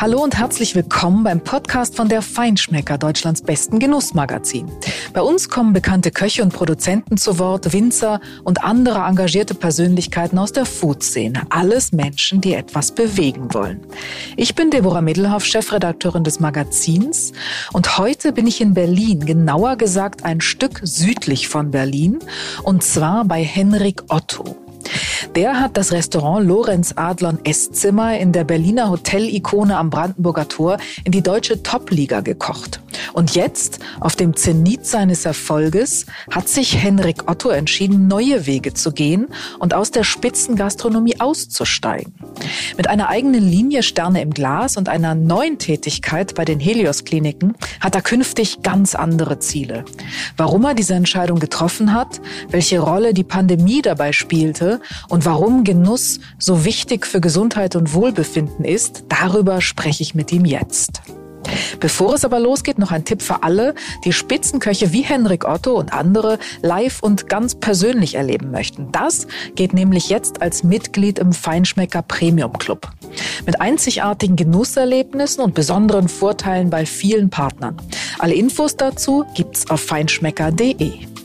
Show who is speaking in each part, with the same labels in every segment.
Speaker 1: Hallo und herzlich willkommen beim Podcast von der Feinschmecker, Deutschlands besten Genussmagazin. Bei uns kommen bekannte Köche und Produzenten zu Wort, Winzer und andere engagierte Persönlichkeiten aus der Food-Szene. Alles Menschen, die etwas bewegen wollen. Ich bin Deborah Middelhoff, Chefredakteurin des Magazins und heute bin ich in Berlin, genauer gesagt ein Stück südlich von Berlin und zwar bei Henrik Otto. Der hat das Restaurant Lorenz Adlon Esszimmer in der Berliner Hotel-Ikone am Brandenburger Tor in die deutsche Top-Liga gekocht. Und jetzt, auf dem Zenit seines Erfolges, hat sich Henrik Otto entschieden, neue Wege zu gehen und aus der Spitzengastronomie auszusteigen. Mit einer eigenen Linie Sterne im Glas und einer neuen Tätigkeit bei den Helios-Kliniken hat er künftig ganz andere Ziele. Warum er diese Entscheidung getroffen hat, welche Rolle die Pandemie dabei spielte und warum Genuss so wichtig für Gesundheit und Wohlbefinden ist, darüber spreche ich mit ihm jetzt. Bevor es aber losgeht, noch ein Tipp für alle, die Spitzenköche wie Henrik Otto und andere live und ganz persönlich erleben möchten. Das geht nämlich jetzt als Mitglied im Feinschmecker Premium Club. Mit einzigartigen Genusserlebnissen und besonderen Vorteilen bei vielen Partnern. Alle Infos dazu gibt's auf feinschmecker.de.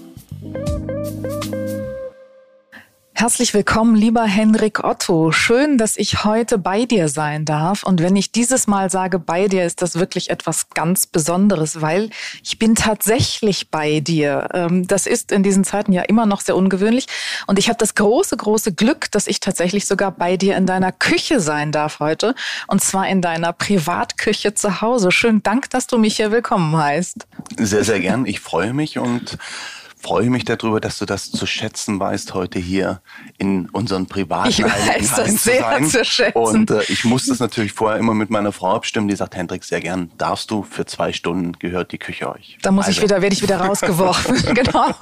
Speaker 1: Herzlich willkommen, lieber Henrik Otto. Schön, dass ich heute bei dir sein darf. Und wenn ich dieses Mal sage bei dir, ist das wirklich etwas ganz Besonderes, weil ich bin tatsächlich bei dir. Ähm, das ist in diesen Zeiten ja immer noch sehr ungewöhnlich. Und ich habe das große, große Glück, dass ich tatsächlich sogar bei dir in deiner Küche sein darf heute. Und zwar in deiner Privatküche zu Hause. Schönen Dank, dass du mich hier willkommen heißt.
Speaker 2: Sehr, sehr gern. Ich freue mich und freue mich darüber, dass du das zu schätzen weißt, heute hier in unseren privaten
Speaker 1: ich weiß das sehr zu, sein. zu schätzen.
Speaker 2: Und äh, ich muss das natürlich vorher immer mit meiner Frau abstimmen, die sagt, Hendrik, sehr gern, darfst du, für zwei Stunden gehört die Küche euch.
Speaker 1: Da muss also. ich wieder, werde ich wieder rausgeworfen. genau.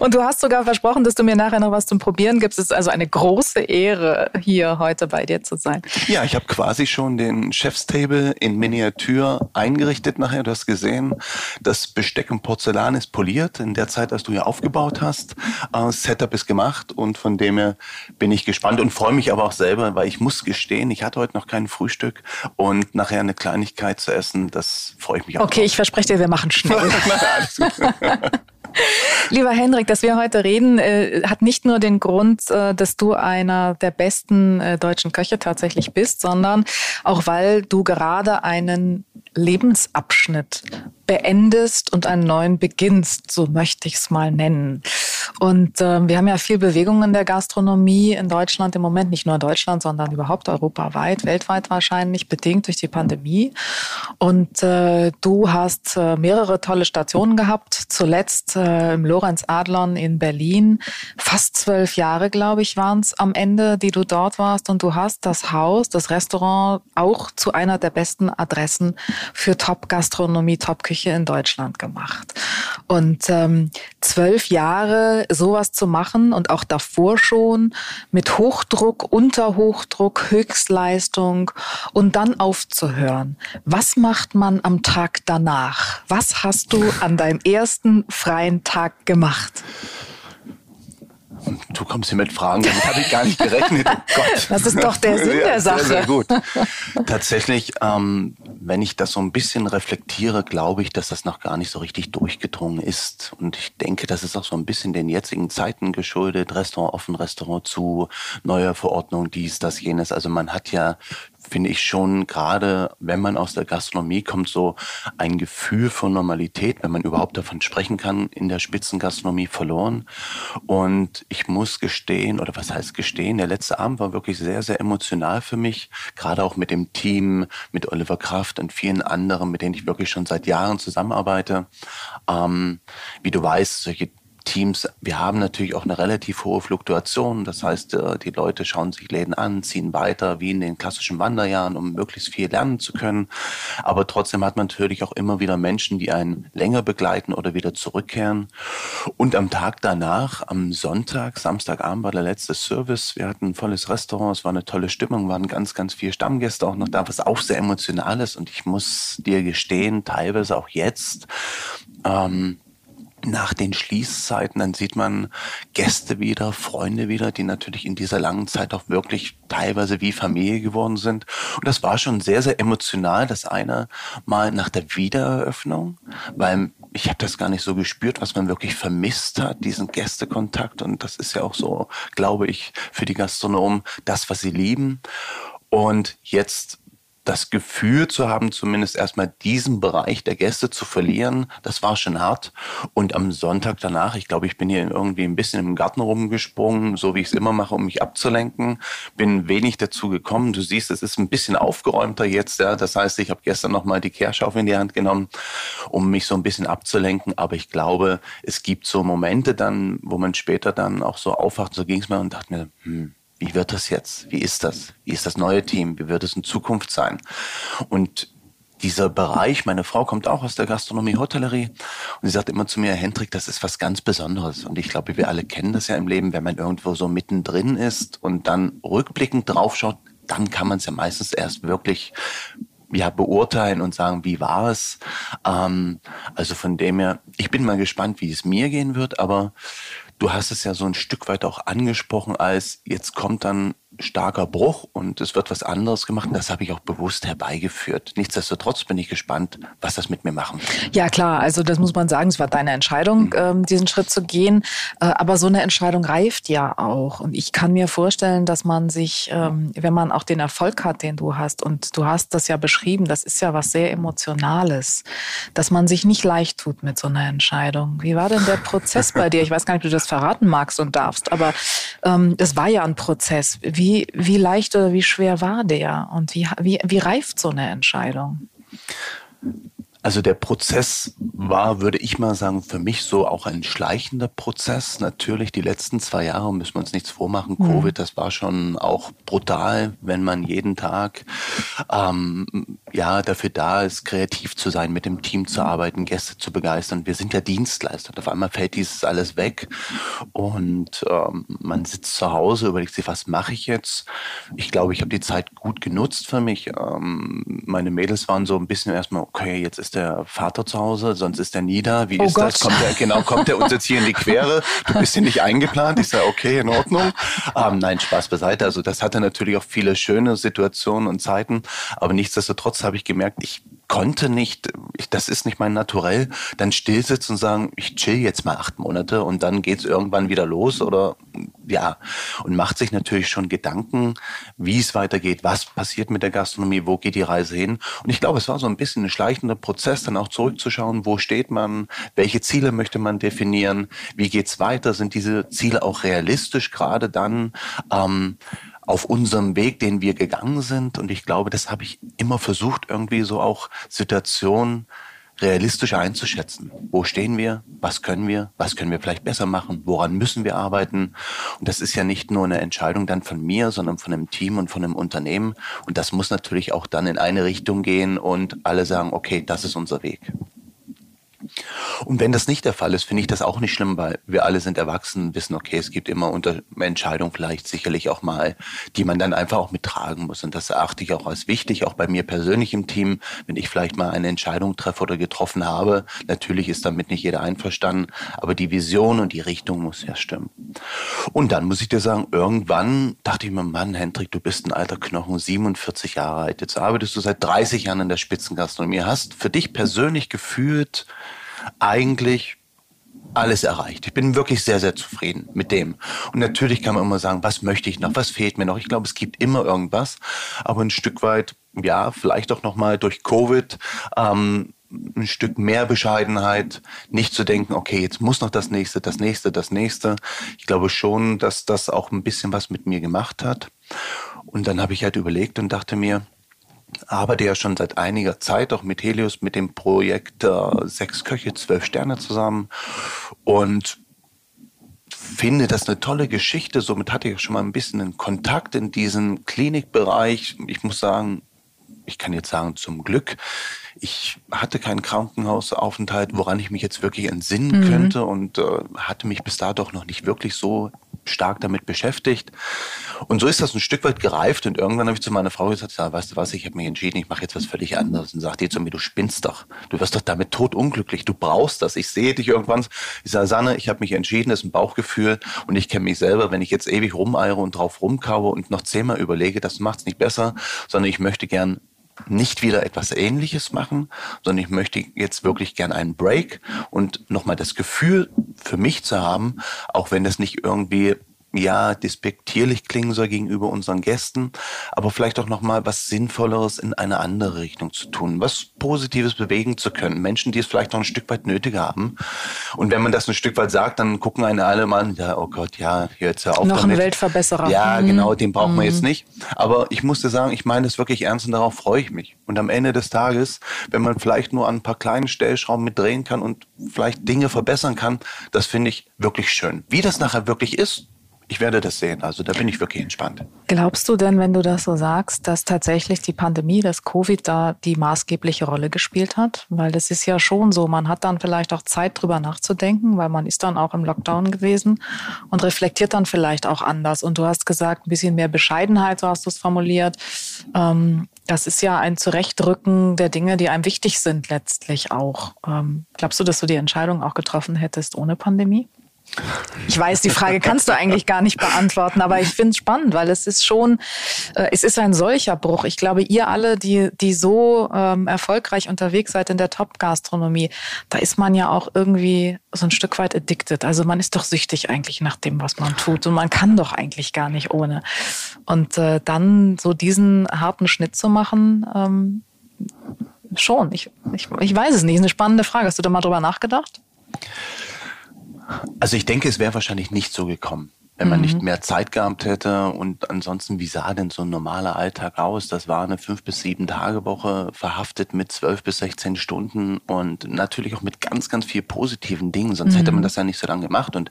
Speaker 1: Und du hast sogar versprochen, dass du mir nachher noch was zum Probieren gibst. Es ist also eine große Ehre, hier heute bei dir zu sein.
Speaker 2: Ja, ich habe quasi schon den Chefstable in Miniatur eingerichtet nachher. Du hast gesehen, das Besteck und Porzellan ist poliert poliert in der Zeit, als du hier aufgebaut hast. Äh, Setup ist gemacht und von dem her bin ich gespannt und freue mich aber auch selber, weil ich muss gestehen, ich hatte heute noch kein Frühstück und nachher eine Kleinigkeit zu essen, das freue ich mich
Speaker 1: auch. Okay, drauf. ich verspreche dir, wir machen schnell. Lieber Hendrik, dass wir heute reden, äh, hat nicht nur den Grund, äh, dass du einer der besten äh, deutschen Köche tatsächlich bist, sondern auch weil du gerade einen Lebensabschnitt beendest und einen neuen beginnst, so möchte ich es mal nennen. Und äh, wir haben ja viel Bewegung in der Gastronomie in Deutschland im Moment, nicht nur in Deutschland, sondern überhaupt europaweit, weltweit wahrscheinlich, bedingt durch die Pandemie. Und äh, du hast äh, mehrere tolle Stationen gehabt, zuletzt äh, im Lorenz Adlon in Berlin. Fast zwölf Jahre, glaube ich, waren es am Ende, die du dort warst. Und du hast das Haus, das Restaurant auch zu einer der besten Adressen für Top-Gastronomie, Top-Küche in Deutschland gemacht. Und ähm, zwölf Jahre sowas zu machen und auch davor schon mit Hochdruck, Unterhochdruck, Höchstleistung und dann aufzuhören. Was macht man am Tag danach? Was hast du an deinem ersten freien Tag gemacht?
Speaker 2: Du kommst hier mit Fragen, damit habe ich gar nicht gerechnet. Oh
Speaker 1: Gott. Das ist doch der Sinn ja, der Sache. Sehr, sehr
Speaker 2: gut. Tatsächlich, ähm, wenn ich das so ein bisschen reflektiere, glaube ich, dass das noch gar nicht so richtig durchgedrungen ist. Und ich denke, das ist auch so ein bisschen den jetzigen Zeiten geschuldet. Restaurant offen, Restaurant zu, neue Verordnung, dies, das, jenes. Also man hat ja finde ich schon gerade, wenn man aus der Gastronomie kommt, so ein Gefühl von Normalität, wenn man überhaupt davon sprechen kann, in der Spitzengastronomie verloren. Und ich muss gestehen, oder was heißt gestehen, der letzte Abend war wirklich sehr, sehr emotional für mich, gerade auch mit dem Team, mit Oliver Kraft und vielen anderen, mit denen ich wirklich schon seit Jahren zusammenarbeite. Ähm, wie du weißt, solche Teams, wir haben natürlich auch eine relativ hohe Fluktuation. Das heißt, äh, die Leute schauen sich Läden an, ziehen weiter, wie in den klassischen Wanderjahren, um möglichst viel lernen zu können. Aber trotzdem hat man natürlich auch immer wieder Menschen, die einen länger begleiten oder wieder zurückkehren. Und am Tag danach, am Sonntag, Samstagabend war der letzte Service. Wir hatten ein volles Restaurant, es war eine tolle Stimmung, waren ganz, ganz viele Stammgäste auch noch da, was auch sehr emotional ist. Und ich muss dir gestehen, teilweise auch jetzt, ähm, nach den Schließzeiten, dann sieht man Gäste wieder, Freunde wieder, die natürlich in dieser langen Zeit auch wirklich teilweise wie Familie geworden sind. Und das war schon sehr, sehr emotional, das eine Mal nach der Wiedereröffnung, weil ich habe das gar nicht so gespürt, was man wirklich vermisst hat, diesen Gästekontakt. Und das ist ja auch so, glaube ich, für die Gastronomen das, was sie lieben. Und jetzt das Gefühl zu haben, zumindest erstmal diesen Bereich der Gäste zu verlieren, das war schon hart. Und am Sonntag danach, ich glaube, ich bin hier irgendwie ein bisschen im Garten rumgesprungen, so wie ich es immer mache, um mich abzulenken. Bin wenig dazu gekommen. Du siehst, es ist ein bisschen aufgeräumter jetzt. Ja. Das heißt, ich habe gestern nochmal die Kehrschaufel in die Hand genommen, um mich so ein bisschen abzulenken. Aber ich glaube, es gibt so Momente dann, wo man später dann auch so aufwacht, so ging es mir und dachte mir, hm, wie wird das jetzt? Wie ist das? Wie ist das neue Team? Wie wird es in Zukunft sein? Und dieser Bereich, meine Frau kommt auch aus der Gastronomie, Hotellerie und sie sagt immer zu mir, Hendrik, das ist was ganz Besonderes. Und ich glaube, wir alle kennen das ja im Leben, wenn man irgendwo so mittendrin ist und dann rückblickend draufschaut, dann kann man es ja meistens erst wirklich ja, beurteilen und sagen, wie war es. Ähm, also von dem her, ich bin mal gespannt, wie es mir gehen wird, aber Du hast es ja so ein Stück weit auch angesprochen, als jetzt kommt dann starker Bruch und es wird was anderes gemacht. Und das habe ich auch bewusst herbeigeführt. Nichtsdestotrotz bin ich gespannt, was das mit mir machen wird.
Speaker 1: Ja, klar. Also das muss man sagen. Es war deine Entscheidung, mhm. ähm, diesen Schritt zu gehen. Äh, aber so eine Entscheidung reift ja auch. Und ich kann mir vorstellen, dass man sich, ähm, wenn man auch den Erfolg hat, den du hast, und du hast das ja beschrieben, das ist ja was sehr Emotionales, dass man sich nicht leicht tut mit so einer Entscheidung. Wie war denn der Prozess bei dir? Ich weiß gar nicht, ob du das verraten magst und darfst, aber ähm, das war ja ein Prozess. Wie wie, wie leicht oder wie schwer war der und wie, wie, wie reift so eine Entscheidung?
Speaker 2: Also der Prozess war, würde ich mal sagen, für mich so auch ein schleichender Prozess. Natürlich die letzten zwei Jahre müssen wir uns nichts vormachen. Mhm. Covid, das war schon auch brutal, wenn man jeden Tag ähm, ja dafür da ist, kreativ zu sein, mit dem Team zu arbeiten, Gäste zu begeistern. Wir sind ja Dienstleister. Auf einmal fällt dieses alles weg und ähm, man sitzt zu Hause, überlegt sich, was mache ich jetzt? Ich glaube, ich habe die Zeit gut genutzt für mich. Ähm, meine Mädels waren so ein bisschen erstmal, okay, jetzt ist ist der Vater zu Hause, sonst ist er nie da. Wie oh ist Gott. das? Kommt er, genau, kommt er uns jetzt hier in die Quere? Du bist hier nicht eingeplant. Ich sage, okay, in Ordnung. Ähm, nein, Spaß beiseite. Also das hatte natürlich auch viele schöne Situationen und Zeiten. Aber nichtsdestotrotz habe ich gemerkt, ich konnte nicht, ich, das ist nicht mein Naturell, dann still sitzen und sagen, ich chill jetzt mal acht Monate und dann geht's irgendwann wieder los oder ja, und macht sich natürlich schon Gedanken, wie es weitergeht, was passiert mit der Gastronomie, wo geht die Reise hin. Und ich glaube, es war so ein bisschen ein schleichender Prozess, dann auch zurückzuschauen, wo steht man, welche Ziele möchte man definieren, wie geht's weiter, sind diese Ziele auch realistisch, gerade dann, ähm, auf unserem Weg, den wir gegangen sind. Und ich glaube, das habe ich immer versucht, irgendwie so auch Situationen realistisch einzuschätzen. Wo stehen wir? Was können wir? Was können wir vielleicht besser machen? Woran müssen wir arbeiten? Und das ist ja nicht nur eine Entscheidung dann von mir, sondern von einem Team und von einem Unternehmen. Und das muss natürlich auch dann in eine Richtung gehen und alle sagen, okay, das ist unser Weg. Und wenn das nicht der Fall ist, finde ich das auch nicht schlimm, weil wir alle sind erwachsen, wissen, okay, es gibt immer unter Entscheidungen vielleicht sicherlich auch mal, die man dann einfach auch mittragen muss. Und das erachte ich auch als wichtig, auch bei mir persönlich im Team, wenn ich vielleicht mal eine Entscheidung treffe oder getroffen habe. Natürlich ist damit nicht jeder einverstanden, aber die Vision und die Richtung muss ja stimmen. Und dann muss ich dir sagen, irgendwann dachte ich mir, Mann, Hendrik, du bist ein alter Knochen, 47 Jahre alt. Jetzt arbeitest du seit 30 Jahren in der Spitzengastronomie, hast für dich persönlich gefühlt, eigentlich alles erreicht. Ich bin wirklich sehr, sehr zufrieden mit dem. Und natürlich kann man immer sagen, was möchte ich noch, was fehlt mir noch. Ich glaube, es gibt immer irgendwas, aber ein Stück weit, ja, vielleicht auch nochmal durch Covid, ähm, ein Stück mehr Bescheidenheit, nicht zu denken, okay, jetzt muss noch das nächste, das nächste, das nächste. Ich glaube schon, dass das auch ein bisschen was mit mir gemacht hat. Und dann habe ich halt überlegt und dachte mir, arbeite ja schon seit einiger Zeit auch mit Helios, mit dem Projekt äh, Sechs Köche, Zwölf Sterne zusammen und finde das eine tolle Geschichte. Somit hatte ich schon mal ein bisschen einen Kontakt in diesen Klinikbereich. Ich muss sagen, ich kann jetzt sagen, zum Glück. Ich hatte keinen Krankenhausaufenthalt, woran ich mich jetzt wirklich entsinnen mhm. könnte und äh, hatte mich bis dato noch nicht wirklich so stark damit beschäftigt. Und so ist das ein Stück weit gereift. Und irgendwann habe ich zu meiner Frau gesagt, ja, weißt du was, ich habe mich entschieden, ich mache jetzt was völlig anderes. Und sagt die zu mir, du spinnst doch. Du wirst doch damit totunglücklich. Du brauchst das. Ich sehe dich irgendwann. Ich sage, Sanne, ich habe mich entschieden, das ist ein Bauchgefühl. Und ich kenne mich selber, wenn ich jetzt ewig rumeire und drauf rumkaue und noch zehnmal überlege, das macht es nicht besser, sondern ich möchte gern nicht wieder etwas Ähnliches machen, sondern ich möchte jetzt wirklich gern einen Break und nochmal das Gefühl für mich zu haben, auch wenn das nicht irgendwie ja, despektierlich klingen soll gegenüber unseren Gästen, aber vielleicht auch nochmal was Sinnvolleres in eine andere Richtung zu tun, was Positives bewegen zu können. Menschen, die es vielleicht noch ein Stück weit nötig haben. Und wenn man das ein Stück weit sagt, dann gucken eine alle mal an, ja, oh Gott, ja, jetzt ja auf
Speaker 1: Noch
Speaker 2: damit.
Speaker 1: ein Weltverbesserer.
Speaker 2: Ja,
Speaker 1: Mhm.
Speaker 2: genau, den brauchen wir
Speaker 1: Mhm.
Speaker 2: jetzt nicht. Aber ich musste sagen, ich meine das wirklich ernst und darauf freue ich mich. Und am Ende des Tages, wenn man vielleicht nur an ein paar kleinen Stellschrauben mitdrehen kann und vielleicht Dinge verbessern kann, das finde ich wirklich schön. Wie das nachher wirklich ist, ich werde das sehen. Also da bin ich wirklich entspannt.
Speaker 1: Glaubst du denn, wenn du das so sagst, dass tatsächlich die Pandemie, das Covid da die maßgebliche Rolle gespielt hat? Weil das ist ja schon so, man hat dann vielleicht auch Zeit drüber nachzudenken, weil man ist dann auch im Lockdown gewesen und reflektiert dann vielleicht auch anders. Und du hast gesagt, ein bisschen mehr Bescheidenheit, so hast du es formuliert. Ähm, das ist ja ein Zurechtrücken der Dinge, die einem wichtig sind letztlich auch. Ähm, glaubst du, dass du die Entscheidung auch getroffen hättest ohne Pandemie? Ich weiß, die Frage kannst du eigentlich gar nicht beantworten, aber ich finde es spannend, weil es ist schon, äh, es ist ein solcher Bruch. Ich glaube, ihr alle, die, die so ähm, erfolgreich unterwegs seid in der Top-Gastronomie, da ist man ja auch irgendwie so ein Stück weit addicted. Also man ist doch süchtig eigentlich nach dem, was man tut und man kann doch eigentlich gar nicht ohne. Und äh, dann so diesen harten Schnitt zu machen, ähm, schon. Ich, ich, ich weiß es nicht. Ist eine spannende Frage. Hast du da mal drüber nachgedacht?
Speaker 2: Also ich denke, es wäre wahrscheinlich nicht so gekommen, wenn man
Speaker 1: Mhm.
Speaker 2: nicht mehr Zeit gehabt hätte. Und ansonsten, wie sah denn so ein normaler Alltag aus? Das war eine fünf bis sieben Tage Woche, verhaftet mit zwölf bis 16 Stunden und natürlich auch mit ganz, ganz viel positiven Dingen. Sonst hätte man das ja nicht so lange gemacht. Und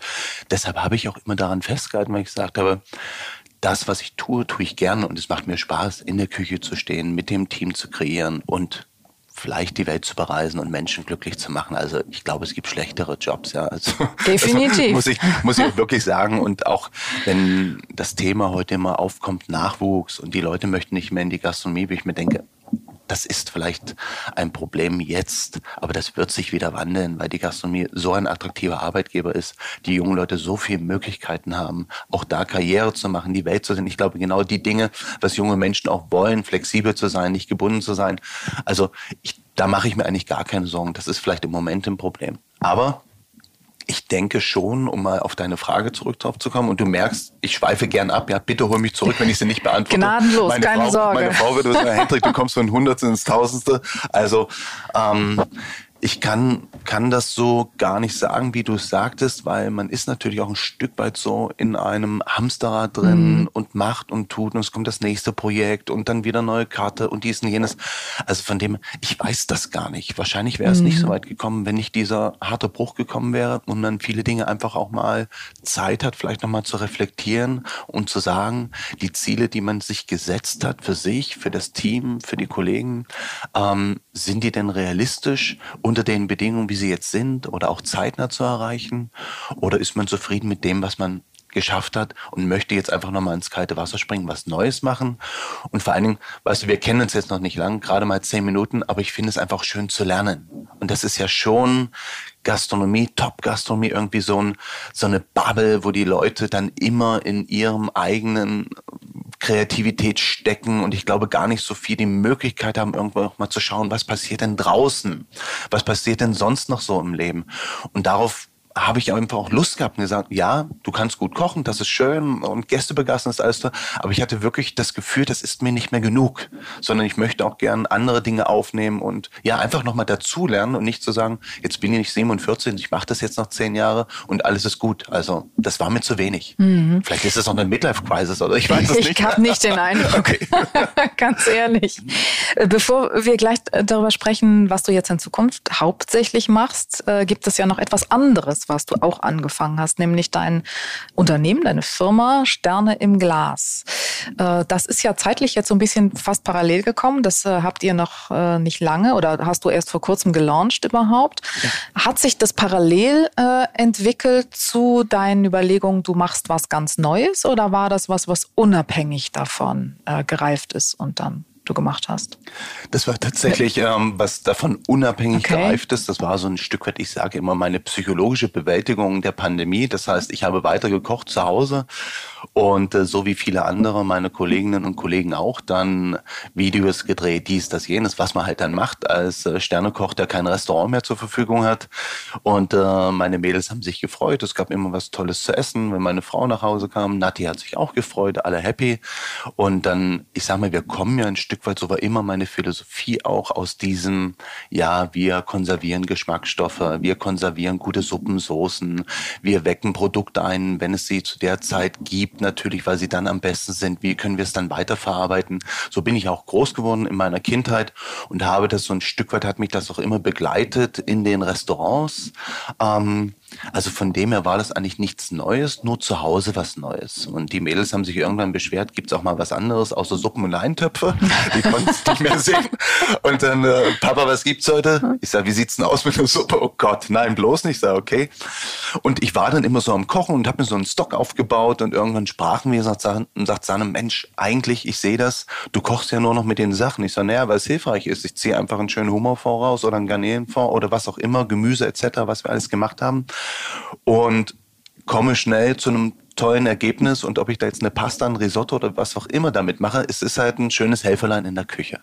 Speaker 2: deshalb habe ich auch immer daran festgehalten, weil ich gesagt habe, das, was ich tue, tue ich gerne und es macht mir Spaß, in der Küche zu stehen, mit dem Team zu kreieren und vielleicht die Welt zu bereisen und Menschen glücklich zu machen. Also ich glaube, es gibt schlechtere Jobs, ja. Also,
Speaker 1: Definitiv.
Speaker 2: Das muss ich, muss ich wirklich sagen. Und auch wenn das Thema heute immer aufkommt, Nachwuchs und die Leute möchten nicht mehr in die Gastronomie, wie ich mir denke, das ist vielleicht ein Problem jetzt, aber das wird sich wieder wandeln, weil die Gastronomie so ein attraktiver Arbeitgeber ist, die jungen Leute so viele Möglichkeiten haben, auch da Karriere zu machen, die Welt zu sehen. Ich glaube, genau die Dinge, was junge Menschen auch wollen, flexibel zu sein, nicht gebunden zu sein. Also ich, da mache ich mir eigentlich gar keine Sorgen. Das ist vielleicht im Moment ein Problem. Aber ich denke schon, um mal auf deine Frage zurück drauf zu kommen, und du merkst, ich schweife gern ab, ja, bitte hol mich zurück, wenn ich sie nicht beantworte.
Speaker 1: Gnadenlos,
Speaker 2: meine
Speaker 1: keine
Speaker 2: Frau,
Speaker 1: Sorge.
Speaker 2: Meine Frau würde sagen, Hendrik, du kommst von Hundertste ins Tausendste. Also ähm, ich kann, kann das so gar nicht sagen, wie du es sagtest, weil man ist natürlich auch ein Stück weit so in einem Hamsterrad drin
Speaker 1: Mhm.
Speaker 2: und macht und tut und es kommt das nächste Projekt und dann wieder neue Karte und dies und jenes. Also von dem, ich weiß das gar nicht. Wahrscheinlich wäre es nicht
Speaker 1: Mhm.
Speaker 2: so weit gekommen, wenn nicht dieser harte Bruch gekommen wäre und man viele Dinge einfach auch mal Zeit hat, vielleicht nochmal zu reflektieren und zu sagen, die Ziele, die man sich gesetzt hat für sich, für das Team, für die Kollegen, ähm, sind die denn realistisch unter den Bedingungen, wie sie jetzt sind oder auch zeitnah zu erreichen? Oder ist man zufrieden mit dem, was man geschafft hat und möchte jetzt einfach nochmal ins kalte Wasser springen, was Neues machen. Und vor allen Dingen, weißt du, wir kennen uns jetzt noch nicht lang, gerade mal zehn Minuten, aber ich finde es einfach schön zu lernen. Und das ist ja schon Gastronomie, Top-Gastronomie, irgendwie so, ein, so eine Bubble, wo die Leute dann immer in ihrem eigenen Kreativität stecken und ich glaube gar nicht so viel die Möglichkeit haben, irgendwo auch mal zu schauen, was passiert denn draußen? Was passiert denn sonst noch so im Leben? Und darauf habe ich einfach auch Lust gehabt und gesagt, ja, du kannst gut kochen, das ist schön und Gäste begeistern ist alles toll. Aber ich hatte wirklich das Gefühl, das ist mir nicht mehr genug, sondern ich möchte auch gern andere Dinge aufnehmen und ja, einfach nochmal dazulernen und nicht zu sagen, jetzt bin ich 47, ich mache das jetzt noch zehn Jahre und alles ist gut. Also das war mir zu wenig. Vielleicht ist es auch eine Midlife-Crisis oder ich weiß es nicht.
Speaker 1: Ich habe nicht den Eindruck.
Speaker 2: Okay.
Speaker 1: Ganz ehrlich. Äh, Bevor wir gleich äh, darüber sprechen, was du jetzt in Zukunft hauptsächlich machst, äh, gibt es ja noch etwas anderes, hast, was du auch angefangen hast, nämlich dein Unternehmen, deine Firma Sterne im Glas. Äh, das ist ja zeitlich jetzt so ein bisschen fast parallel gekommen. Das äh, habt ihr noch äh, nicht lange oder hast du erst vor kurzem gelauncht überhaupt. Ja. Hat sich das parallel entwickelt zu deinen Überlegungen, du machst was ganz Neues oder war das was, was unabhängig davon gereift ist und dann du gemacht hast?
Speaker 2: Das war tatsächlich ähm, was davon unabhängig okay. gereift ist. Das war so ein Stück weit, ich sage immer, meine psychologische Bewältigung der Pandemie. Das heißt, ich habe weiter gekocht zu Hause und äh, so wie viele andere, meine Kolleginnen und Kollegen auch, dann Videos gedreht, dies, das, jenes, was man halt dann macht als äh, Sternekoch, der kein Restaurant mehr zur Verfügung hat. Und äh, meine Mädels haben sich gefreut. Es gab immer was Tolles zu essen, wenn meine Frau nach Hause kam. Nati hat sich auch gefreut, alle happy. Und dann, ich sag mal, wir kommen ja ein Stück weit, so war immer meine Philosophie auch aus diesem, ja, wir konservieren Geschmacksstoffe, wir konservieren gute Suppen, Soßen, wir wecken Produkte ein, wenn es sie zu der Zeit gibt, natürlich, weil sie dann am besten sind. Wie können wir es dann weiterverarbeiten? So bin ich auch groß geworden in meiner Kindheit und habe das so ein Stück weit, hat mich das auch immer begleitet in den Restaurants. Ähm, also von dem her war das eigentlich nichts Neues, nur zu Hause was Neues. Und die Mädels haben sich irgendwann beschwert, gibt es auch mal was anderes außer Suppen und Eintöpfe? Die konnten es nicht mehr sehen. Und dann, äh, Papa, was gibt's heute? Ich sage, wie sieht's denn aus mit der Suppe? Oh Gott, nein, bloß nicht. Ich sage, okay. Und ich war dann immer so am Kochen und habe mir so einen Stock aufgebaut und irgendwann sprachen wir und sagt, sagt Sanne, Mensch, eigentlich, ich sehe das, du kochst ja nur noch mit den Sachen. Ich sage, naja, weil es hilfreich ist. Ich ziehe einfach einen schönen Hummerfond raus oder einen Garnelenfond oder was auch immer, Gemüse etc., was wir alles gemacht haben und komme schnell zu einem tollen Ergebnis und ob ich da jetzt eine Pasta, ein Risotto oder was auch immer damit mache, es ist halt ein schönes Helferlein in der Küche.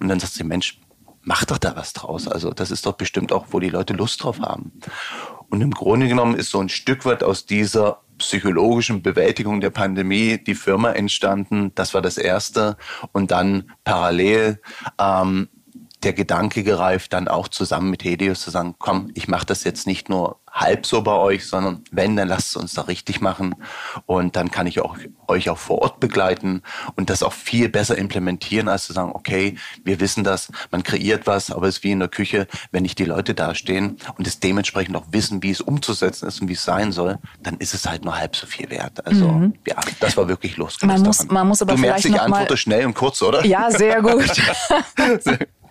Speaker 2: Und dann sagt sie, Mensch, mach doch da was draus. Also das ist doch bestimmt auch, wo die Leute Lust drauf haben. Und im Grunde genommen ist so ein Stück weit aus dieser psychologischen Bewältigung der Pandemie die Firma entstanden. Das war das Erste. Und dann parallel ähm, der Gedanke gereift, dann auch zusammen mit Helios zu sagen, komm, ich mache das jetzt nicht nur halb so bei euch, sondern wenn, dann lasst es uns da richtig machen und dann kann ich auch, euch auch vor Ort begleiten und das auch viel besser implementieren, als zu sagen, okay, wir wissen das, man kreiert was, aber es ist wie in der Küche, wenn nicht die Leute da stehen und es dementsprechend auch wissen, wie es umzusetzen ist und wie es sein soll, dann ist es halt nur halb so viel wert. Also mhm. ja, das war wirklich losgelöst
Speaker 1: man muss, Man muss aber
Speaker 2: du
Speaker 1: merkst,
Speaker 2: ich antworte schnell und kurz, oder?
Speaker 1: Ja, sehr gut. sehr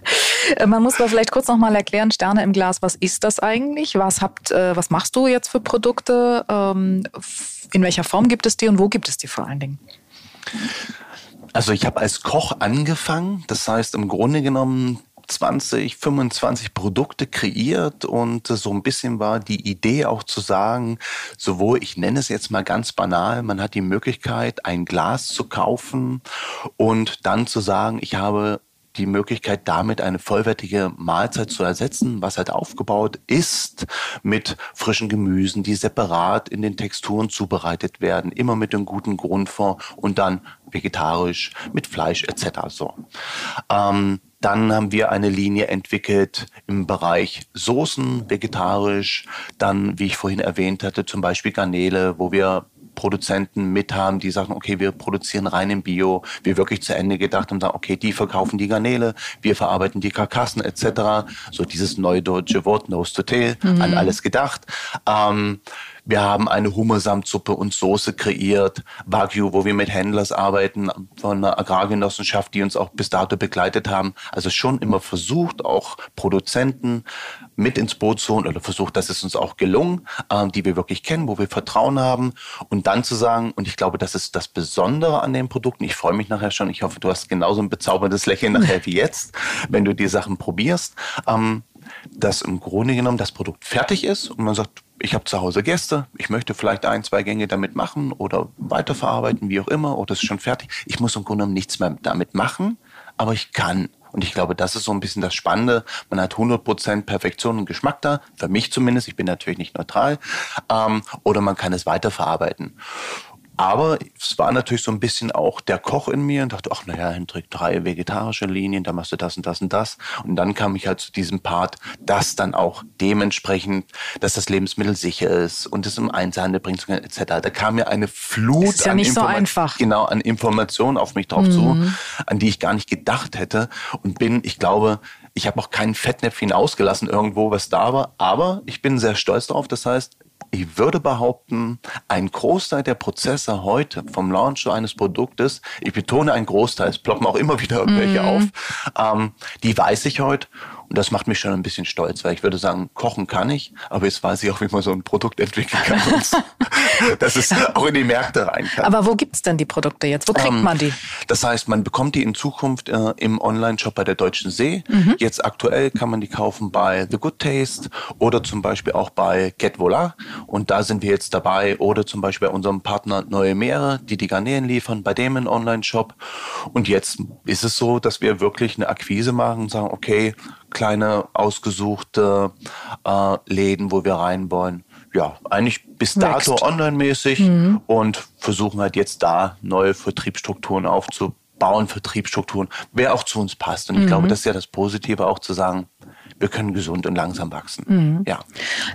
Speaker 1: man muss aber vielleicht kurz nochmal erklären, Sterne im Glas, was ist das eigentlich? Was, habt, äh, was machst du jetzt für Produkte? Ähm, in welcher Form gibt es die und wo gibt es die vor allen Dingen?
Speaker 2: Also ich habe als Koch angefangen, das heißt im Grunde genommen 20, 25 Produkte kreiert und so ein bisschen war die Idee auch zu sagen, sowohl, ich nenne es jetzt mal ganz banal, man hat die Möglichkeit, ein Glas zu kaufen und dann zu sagen, ich habe die Möglichkeit, damit eine vollwertige Mahlzeit zu ersetzen, was halt aufgebaut ist mit frischen Gemüsen, die separat in den Texturen zubereitet werden, immer mit einem guten Grundfond und dann vegetarisch mit Fleisch etc. So. Ähm, dann haben wir eine Linie entwickelt im Bereich Soßen, vegetarisch. Dann, wie ich vorhin erwähnt hatte, zum Beispiel Garnele, wo wir Produzenten mit haben, die sagen, okay, wir produzieren rein im Bio, wir wirklich zu Ende gedacht und sagen, okay, die verkaufen die Garnele, wir verarbeiten die Karkassen etc. So dieses neudeutsche Wort Nose to Tail, mhm. an alles gedacht. Ähm, wir haben eine Hummersamtsuppe und Soße kreiert, Wagyu, wo wir mit Händlers arbeiten von einer Agrargenossenschaft, die uns auch bis dato begleitet haben. Also schon immer versucht, auch Produzenten mit ins Boot zu holen oder versucht, das ist uns auch gelungen, äh, die wir wirklich kennen, wo wir Vertrauen haben und dann zu sagen, und ich glaube, das ist das Besondere an den Produkten. Ich freue mich nachher schon. Ich hoffe, du hast genauso ein bezauberndes Lächeln nachher wie jetzt, wenn du die Sachen probierst, ähm, dass im Grunde genommen das Produkt fertig ist und man sagt, ich habe zu Hause Gäste, ich möchte vielleicht ein, zwei Gänge damit machen oder weiterverarbeiten, wie auch immer, oder es ist schon fertig. Ich muss im Grunde genommen nichts mehr damit machen, aber ich kann. Und ich glaube, das ist so ein bisschen das Spannende. Man hat 100% Perfektion und Geschmack da, für mich zumindest. Ich bin natürlich nicht neutral. Ähm, oder man kann es weiterverarbeiten. Aber es war natürlich so ein bisschen auch der Koch in mir und dachte, ach naja, Hendrik, drei vegetarische Linien, da machst du das und das und das. Und dann kam ich halt zu diesem Part, dass dann auch dementsprechend, dass das Lebensmittel sicher ist und es im Einzelhandel bringt etc. Da kam mir eine Flut
Speaker 1: ist ja
Speaker 2: an,
Speaker 1: nicht so einfach.
Speaker 2: Genau, an Informationen auf mich drauf mhm. zu, an die ich gar nicht gedacht hätte. Und bin, ich glaube, ich habe auch kein Fettnäpfchen ausgelassen irgendwo, was da war. Aber ich bin sehr stolz darauf. Das heißt, ich würde behaupten, ein Großteil der Prozesse heute vom Launch eines Produktes, ich betone ein Großteil, es ploppen auch immer wieder irgendwelche mhm. auf, ähm, die weiß ich heute und das macht mich schon ein bisschen stolz, weil ich würde sagen, kochen kann ich, aber jetzt weiß ich auch, wie man so ein Produkt entwickeln kann. dass es auch in die Märkte rein kann.
Speaker 1: Aber wo gibt es denn die Produkte jetzt? Wo kriegt ähm, man die?
Speaker 2: Das heißt, man bekommt die in Zukunft äh, im Online-Shop bei der Deutschen See. Mhm. Jetzt aktuell kann man die kaufen bei The Good Taste oder zum Beispiel auch bei Get Voila. Und da sind wir jetzt dabei. Oder zum Beispiel bei unserem Partner Neue Meere, die die Garnelen liefern, bei dem im Online-Shop. Und jetzt ist es so, dass wir wirklich eine Akquise machen und sagen, okay, kleine ausgesuchte äh, Läden, wo wir rein wollen. Ja, eigentlich bis dato online-mäßig mhm. und versuchen halt jetzt da neue Vertriebsstrukturen aufzubauen, Vertriebsstrukturen, wer auch zu uns passt. Und ich mhm. glaube, das ist ja das Positive auch zu sagen, wir können gesund und langsam wachsen. Mhm. Ja.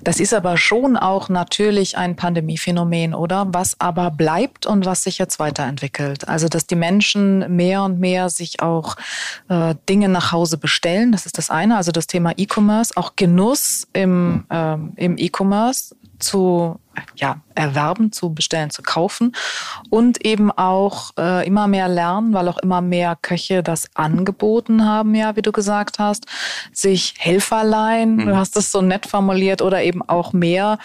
Speaker 1: Das ist aber schon auch natürlich ein Pandemiephänomen, oder? Was aber bleibt und was sich jetzt weiterentwickelt. Also, dass die Menschen mehr und mehr sich auch äh, Dinge nach Hause bestellen, das ist das eine. Also das Thema E-Commerce, auch Genuss im, äh, im E-Commerce zu ja, erwerben, zu bestellen, zu kaufen und eben auch äh, immer mehr lernen, weil auch immer mehr Köche das angeboten haben, ja, wie du gesagt hast, sich Helferlein, mhm. du hast es so nett formuliert, oder eben auch mehr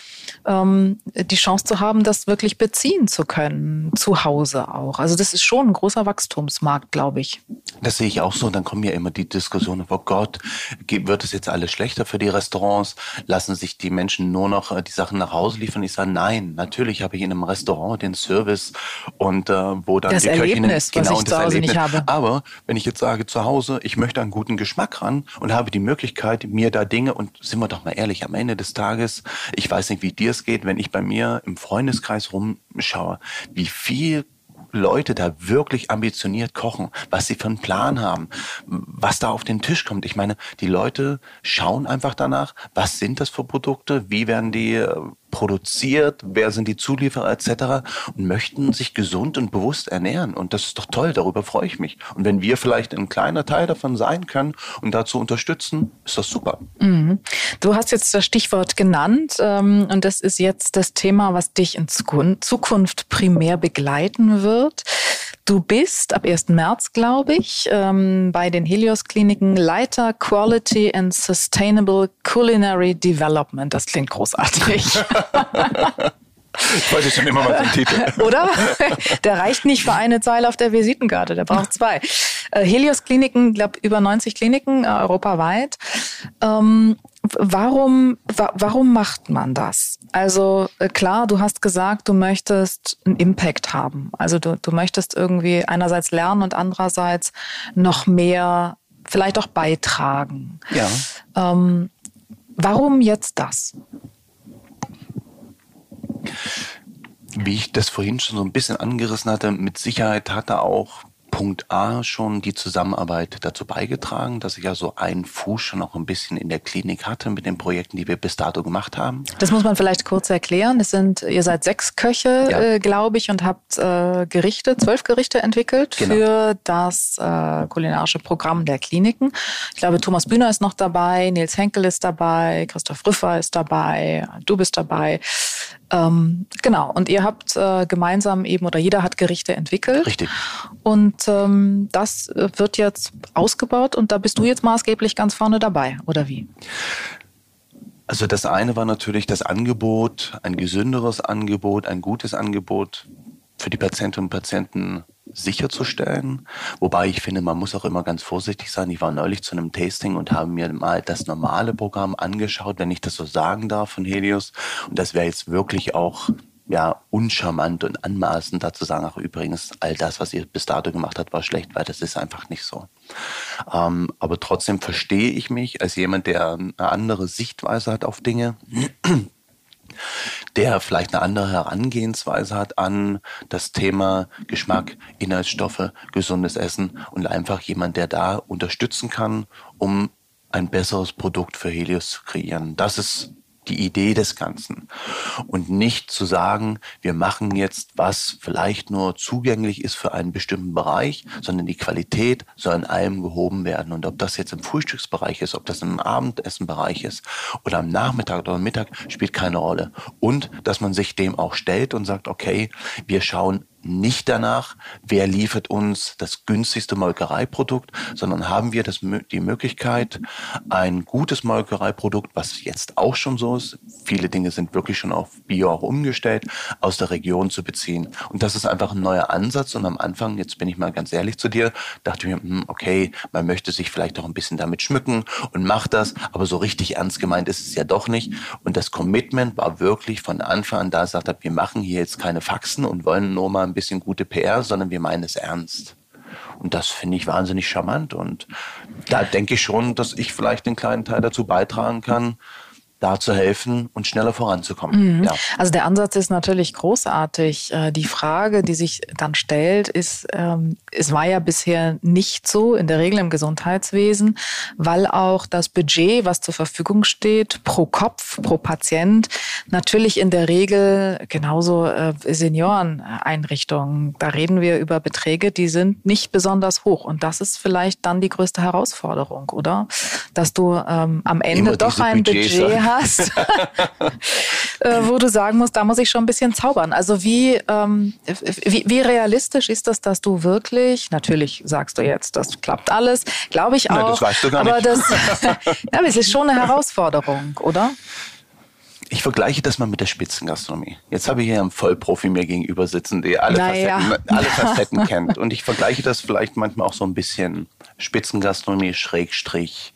Speaker 1: ähm, die Chance zu haben, das wirklich beziehen zu können, zu Hause auch. Also das ist schon ein großer Wachstumsmarkt, glaube ich.
Speaker 2: Das sehe ich auch so. dann kommen ja immer die Diskussionen, oh Gott, wird es jetzt alles schlechter für die Restaurants? Lassen sich die Menschen nur noch äh, die Sachen nach Hause liefern? Ich sage, nein, natürlich habe ich in einem Restaurant den Service und äh, wo dann
Speaker 1: das
Speaker 2: die
Speaker 1: Erlebnis, Köchinnen, genau, was ich das Erlebnis. habe.
Speaker 2: Aber wenn ich jetzt sage, zu Hause, ich möchte einen guten Geschmack ran und habe die Möglichkeit, mir da Dinge, und sind wir doch mal ehrlich, am Ende des Tages, ich weiß nicht, wie dir es geht, wenn ich bei mir im Freundeskreis rumschaue, wie viel Leute da wirklich ambitioniert kochen, was sie für einen Plan haben, was da auf den Tisch kommt. Ich meine, die Leute schauen einfach danach, was sind das für Produkte, wie werden die äh, produziert, wer sind die Zulieferer etc. und möchten sich gesund und bewusst ernähren. Und das ist doch toll, darüber freue ich mich. Und wenn wir vielleicht ein kleiner Teil davon sein können und dazu unterstützen, ist das super. Mhm.
Speaker 1: Du hast jetzt das Stichwort genannt ähm, und das ist jetzt das Thema, was dich in Zukunft primär begleiten wird. Du bist ab 1. März, glaube ich, ähm, bei den Helios-Kliniken Leiter Quality and Sustainable Culinary Development. Das klingt großartig.
Speaker 2: Ich wollte schon immer mal den Titel.
Speaker 1: Oder? Der reicht nicht für eine Zeile auf der Visitenkarte, der braucht zwei. Äh, Helios Kliniken, glaube über 90 Kliniken äh, europaweit. Ähm, warum, wa warum macht man das? Also äh, klar, du hast gesagt, du möchtest einen Impact haben. Also du, du möchtest irgendwie einerseits lernen und andererseits noch mehr vielleicht auch beitragen.
Speaker 2: Ja.
Speaker 1: Ähm, warum jetzt das?
Speaker 2: Wie ich das vorhin schon so ein bisschen angerissen hatte, mit Sicherheit hat er auch Punkt A schon die Zusammenarbeit dazu beigetragen, dass ich ja so einen Fuß schon noch ein bisschen in der Klinik hatte mit den Projekten, die wir bis dato gemacht haben.
Speaker 1: Das muss man vielleicht kurz erklären. Es sind, ihr seid sechs Köche, ja. äh, glaube ich, und habt äh, Gerichte, zwölf Gerichte entwickelt genau. für das äh, kulinarische Programm der Kliniken. Ich glaube, Thomas Bühner ist noch dabei, Nils Henkel ist dabei, Christoph Rüffer ist dabei, du bist dabei. Ähm, genau. Und ihr habt äh, gemeinsam eben oder jeder hat Gerichte entwickelt.
Speaker 2: Richtig.
Speaker 1: Und ähm, das wird jetzt ausgebaut und da bist du jetzt maßgeblich ganz vorne dabei, oder wie?
Speaker 2: Also das eine war natürlich das Angebot, ein gesünderes Angebot, ein gutes Angebot für die Patientinnen und Patienten sicherzustellen. Wobei ich finde, man muss auch immer ganz vorsichtig sein. Ich war neulich zu einem Tasting und habe mir mal das normale Programm angeschaut, wenn ich das so sagen darf von Helios. Und das wäre jetzt wirklich auch ja, uncharmant und anmaßend dazu sagen, ach übrigens, all das, was ihr bis dato gemacht habt, war schlecht, weil das ist einfach nicht so. Ähm, aber trotzdem verstehe ich mich als jemand, der eine andere Sichtweise hat auf Dinge der vielleicht eine andere Herangehensweise hat an das Thema Geschmack, Inhaltsstoffe, gesundes Essen und einfach jemand, der da unterstützen kann, um ein besseres Produkt für Helios zu kreieren. Das ist die Idee des Ganzen. Und nicht zu sagen, wir machen jetzt was vielleicht nur zugänglich ist für einen bestimmten Bereich, sondern die Qualität soll in allem gehoben werden. Und ob das jetzt im Frühstücksbereich ist, ob das im Abendessenbereich ist oder am Nachmittag oder am Mittag, spielt keine Rolle. Und dass man sich dem auch stellt und sagt, okay, wir schauen nicht danach, wer liefert uns das günstigste Molkereiprodukt, sondern haben wir das, die Möglichkeit, ein gutes Molkereiprodukt, was jetzt auch schon so ist, viele Dinge sind wirklich schon auf Bio auch umgestellt, aus der Region zu beziehen. Und das ist einfach ein neuer Ansatz. Und am Anfang, jetzt bin ich mal ganz ehrlich zu dir, dachte ich mir, hm, okay, man möchte sich vielleicht auch ein bisschen damit schmücken und macht das, aber so richtig ernst gemeint ist es ja doch nicht. Und das Commitment war wirklich von Anfang an da, sagt, wir machen hier jetzt keine Faxen und wollen nur mal ein bisschen gute PR, sondern wir meinen es ernst. Und das finde ich wahnsinnig charmant. Und da denke ich schon, dass ich vielleicht einen kleinen Teil dazu beitragen kann, da zu helfen und schneller voranzukommen.
Speaker 1: Mhm. Ja. Also der Ansatz ist natürlich großartig. Äh, die Frage, die sich dann stellt, ist, ähm, es war ja bisher nicht so in der Regel im Gesundheitswesen, weil auch das Budget, was zur Verfügung steht, pro Kopf, pro Patient, natürlich in der Regel genauso äh, Senioreneinrichtungen, da reden wir über Beträge, die sind nicht besonders hoch. Und das ist vielleicht dann die größte Herausforderung, oder? Dass du ähm, am Ende Immer doch ein Budget, Budget hast hast, äh, wo du sagen musst, da muss ich schon ein bisschen zaubern. Also wie, ähm, wie, wie, realistisch ist das, dass du wirklich, natürlich sagst du jetzt, das klappt alles, glaube ich auch. Nein,
Speaker 2: das weißt du gar
Speaker 1: aber
Speaker 2: nicht.
Speaker 1: Das, ja, aber es ist schon eine Herausforderung, oder?
Speaker 2: Ich vergleiche das mal mit der Spitzengastronomie. Jetzt habe ich hier einen Vollprofi mir gegenüber sitzen, der alle, naja. Facetten, alle Facetten kennt. Und ich vergleiche das vielleicht manchmal auch so ein bisschen Spitzengastronomie, Schrägstrich,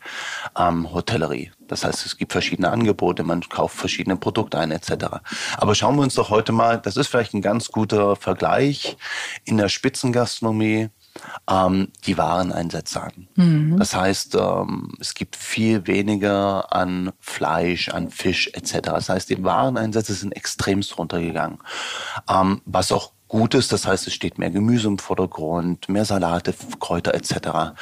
Speaker 2: ähm, Hotellerie. Das heißt, es gibt verschiedene Angebote, man kauft verschiedene Produkte ein etc. Aber schauen wir uns doch heute mal, das ist vielleicht ein ganz guter Vergleich in der Spitzengastronomie ähm, die Wareneinsätze an. Mhm. Das heißt, ähm, es gibt viel weniger an Fleisch, an Fisch etc. Das heißt, die Wareneinsätze sind extremst runtergegangen. Ähm, was auch gut ist, das heißt, es steht mehr Gemüse im Vordergrund, mehr Salate, Kräuter etc.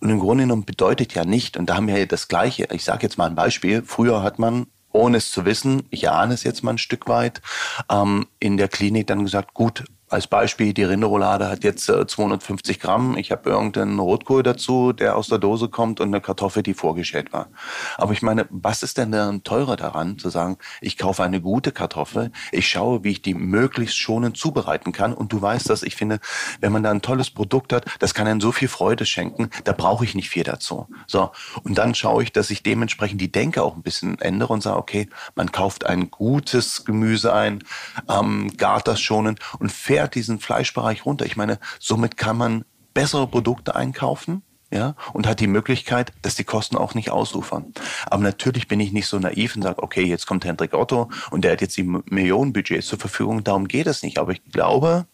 Speaker 2: Und im Grunde genommen bedeutet ja nicht, und da haben wir ja das Gleiche, ich sage jetzt mal ein Beispiel, früher hat man ohne es zu wissen, ich ahne es jetzt mal ein Stück weit, ähm, in der Klinik dann gesagt, gut, als Beispiel, die Rinderroulade hat jetzt äh, 250 Gramm. Ich habe irgendeinen Rotkohl dazu, der aus der Dose kommt und eine Kartoffel, die vorgeschält war. Aber ich meine, was ist denn dann teurer daran, zu sagen, ich kaufe eine gute Kartoffel, ich schaue, wie ich die möglichst schonend zubereiten kann. Und du weißt das, ich finde, wenn man da ein tolles Produkt hat, das kann einem so viel Freude schenken, da brauche ich nicht viel dazu. So, und dann schaue ich, dass ich dementsprechend die Denke auch ein bisschen ändere und sage, okay, man kauft ein gutes Gemüse ein, ähm, gart das schonend und fair fährt diesen Fleischbereich runter. Ich meine, somit kann man bessere Produkte einkaufen. Ja, und hat die Möglichkeit, dass die Kosten auch nicht ausufern. Aber natürlich bin ich nicht so naiv und sage, okay, jetzt kommt Hendrik Otto und der hat jetzt die Millionenbudgets zur Verfügung. Darum geht es nicht. Aber ich glaube,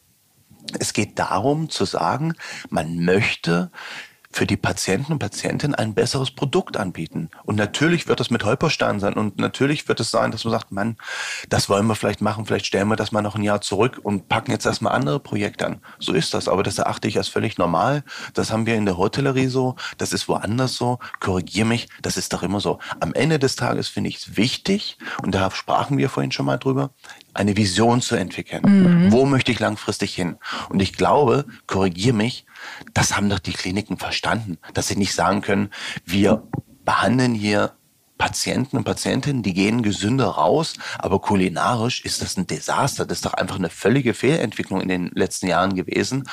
Speaker 2: es geht darum zu sagen, man möchte für die Patienten und Patientinnen ein besseres Produkt anbieten. Und natürlich wird es mit Holperstein sein und natürlich wird es sein, dass man sagt, Mann, das wollen wir vielleicht machen, vielleicht stellen wir das mal noch ein Jahr zurück und packen jetzt erstmal andere Projekte an. So ist das, aber das erachte ich als völlig normal. Das haben wir in der Hotellerie so, das ist woanders so. Korrigier mich, das ist doch immer so. Am Ende des Tages finde ich es wichtig, und da sprachen wir vorhin schon mal drüber, eine Vision zu entwickeln. Mhm. Wo möchte ich langfristig hin? Und ich glaube, korrigier mich, das haben doch die Kliniken verstanden, dass sie nicht sagen können, wir behandeln hier Patienten und Patientinnen, die gehen gesünder raus, aber kulinarisch ist das ein Desaster. Das ist doch einfach eine völlige Fehlentwicklung in den letzten Jahren gewesen.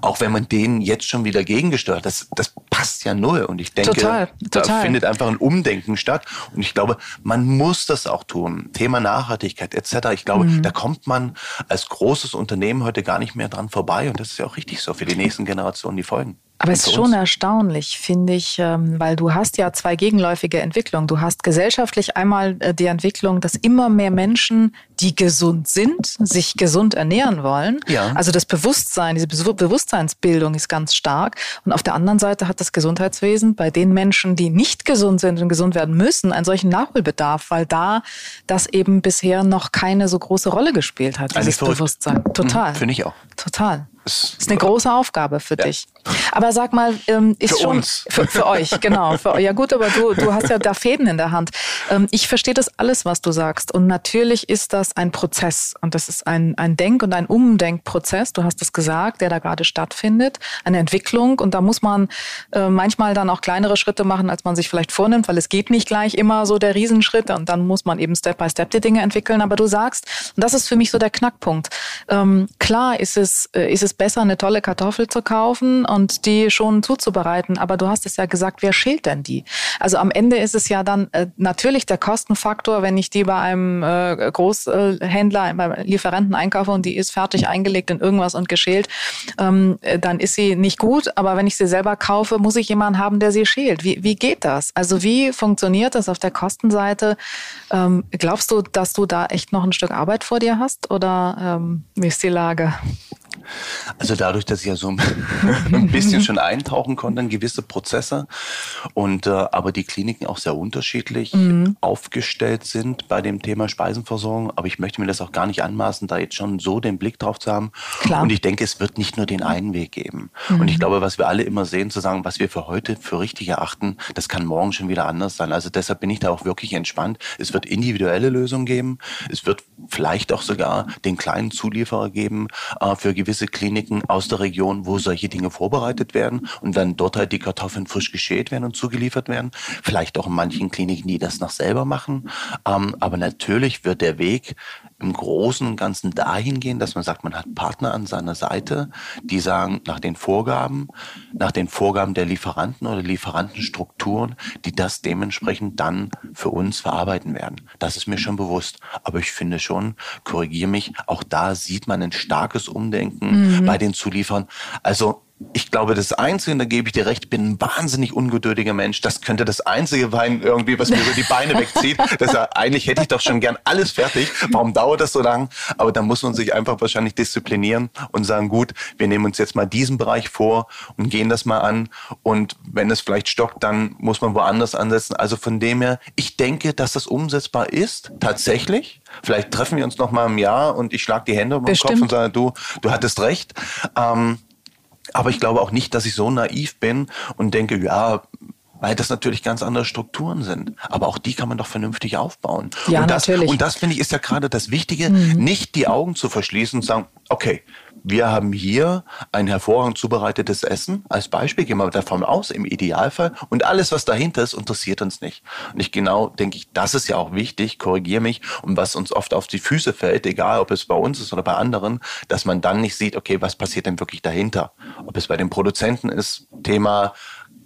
Speaker 2: Auch wenn man denen jetzt schon wieder gegengesteuert, das, das passt ja null. Und ich denke, total, da total. findet einfach ein Umdenken statt. Und ich glaube, man muss das auch tun. Thema Nachhaltigkeit etc. Ich glaube, mhm. da kommt man als großes Unternehmen heute gar nicht mehr dran vorbei. Und das ist ja auch richtig so für die nächsten Generationen, die folgen.
Speaker 1: Aber es ist schon erstaunlich, finde ich, ähm, weil du hast ja zwei gegenläufige Entwicklungen. Du hast gesellschaftlich einmal äh, die Entwicklung, dass immer mehr Menschen, die gesund sind, sich gesund ernähren wollen. Ja. Also das Bewusstsein, diese Bewusstseinsbildung ist ganz stark. Und auf der anderen Seite hat das Gesundheitswesen bei den Menschen, die nicht gesund sind und gesund werden müssen, einen solchen Nachholbedarf, weil da das eben bisher noch keine so große Rolle gespielt hat, dieses Bewusstsein. Total.
Speaker 2: Mhm, Finde ich auch.
Speaker 1: Total. Das ist eine große Aufgabe für ja. dich. Aber sag mal, ähm, ist
Speaker 2: für
Speaker 1: schon
Speaker 2: uns.
Speaker 1: Für, für euch, genau. Für, ja gut, aber du, du hast ja da Fäden in der Hand. Ähm, ich verstehe das alles, was du sagst. Und natürlich ist das ein Prozess und das ist ein, ein Denk- und ein Umdenkprozess. Du hast es gesagt, der da gerade stattfindet, eine Entwicklung. Und da muss man äh, manchmal dann auch kleinere Schritte machen, als man sich vielleicht vornimmt, weil es geht nicht gleich immer so der Riesenschritt und dann muss man eben Step by Step die Dinge entwickeln. Aber du sagst, und das ist für mich so der Knackpunkt. Ähm, klar ist es, äh, ist es besser, eine tolle Kartoffel zu kaufen und die schon zuzubereiten. Aber du hast es ja gesagt, wer schält denn die? Also am Ende ist es ja dann äh, natürlich der Kostenfaktor, wenn ich die bei einem äh, Großhändler, beim Lieferanten einkaufe und die ist fertig eingelegt in irgendwas und geschält, ähm, äh, dann ist sie nicht gut. Aber wenn ich sie selber kaufe, muss ich jemanden haben, der sie schält. Wie, wie geht das? Also wie funktioniert das auf der Kostenseite? Ähm, glaubst du, dass du da echt noch ein Stück Arbeit vor dir hast oder ähm, wie ist die Lage?
Speaker 2: Also dadurch, dass ich ja so ein bisschen schon eintauchen konnte in gewisse Prozesse und äh, aber die Kliniken auch sehr unterschiedlich mhm. aufgestellt sind bei dem Thema Speisenversorgung. Aber ich möchte mir das auch gar nicht anmaßen, da jetzt schon so den Blick drauf zu haben. Klar. Und ich denke, es wird nicht nur den einen Weg geben. Mhm. Und ich glaube, was wir alle immer sehen, zu sagen, was wir für heute für richtig erachten, das kann morgen schon wieder anders sein. Also deshalb bin ich da auch wirklich entspannt. Es wird individuelle Lösungen geben. Es wird vielleicht auch sogar den kleinen Zulieferer geben äh, für gewisse Kliniken aus der Region, wo solche Dinge vorbereitet werden und dann dort halt die Kartoffeln frisch geschält werden und zugeliefert werden. Vielleicht auch in manchen Kliniken, die das noch selber machen. Ähm, aber natürlich wird der Weg im Großen und Ganzen dahin gehen, dass man sagt, man hat Partner an seiner Seite, die sagen, nach den Vorgaben, nach den Vorgaben der Lieferanten oder Lieferantenstrukturen, die das dementsprechend dann für uns verarbeiten werden. Das ist mir schon bewusst. Aber ich finde schon, korrigiere mich, auch da sieht man ein starkes Umdenken mhm. bei den Zulieferern. Also ich glaube, das Einzige, und da gebe ich dir recht, ich bin ein wahnsinnig ungeduldiger Mensch. Das könnte das Einzige sein, irgendwie, was mir so die Beine wegzieht. Das, eigentlich hätte ich doch schon gern alles fertig. Warum dauert das so lang? Aber da muss man sich einfach wahrscheinlich disziplinieren und sagen, gut, wir nehmen uns jetzt mal diesen Bereich vor und gehen das mal an. Und wenn es vielleicht stockt, dann muss man woanders ansetzen. Also von dem her, ich denke, dass das umsetzbar ist, tatsächlich. Vielleicht treffen wir uns noch mal im Jahr und ich schlage die Hände um den Kopf und sage, du, du hattest recht. Ähm, aber ich glaube auch nicht, dass ich so naiv bin und denke, ja, weil das natürlich ganz andere Strukturen sind. Aber auch die kann man doch vernünftig aufbauen.
Speaker 1: Ja,
Speaker 2: und das,
Speaker 1: natürlich.
Speaker 2: Und das finde ich ist ja gerade das Wichtige, mhm. nicht die Augen zu verschließen und sagen, okay, wir haben hier ein hervorragend zubereitetes Essen. Als Beispiel gehen wir davon aus, im Idealfall. Und alles, was dahinter ist, interessiert uns nicht. Und ich genau denke ich, das ist ja auch wichtig, korrigiere mich, und was uns oft auf die Füße fällt, egal ob es bei uns ist oder bei anderen, dass man dann nicht sieht, okay, was passiert denn wirklich dahinter? Ob es bei den Produzenten ist, Thema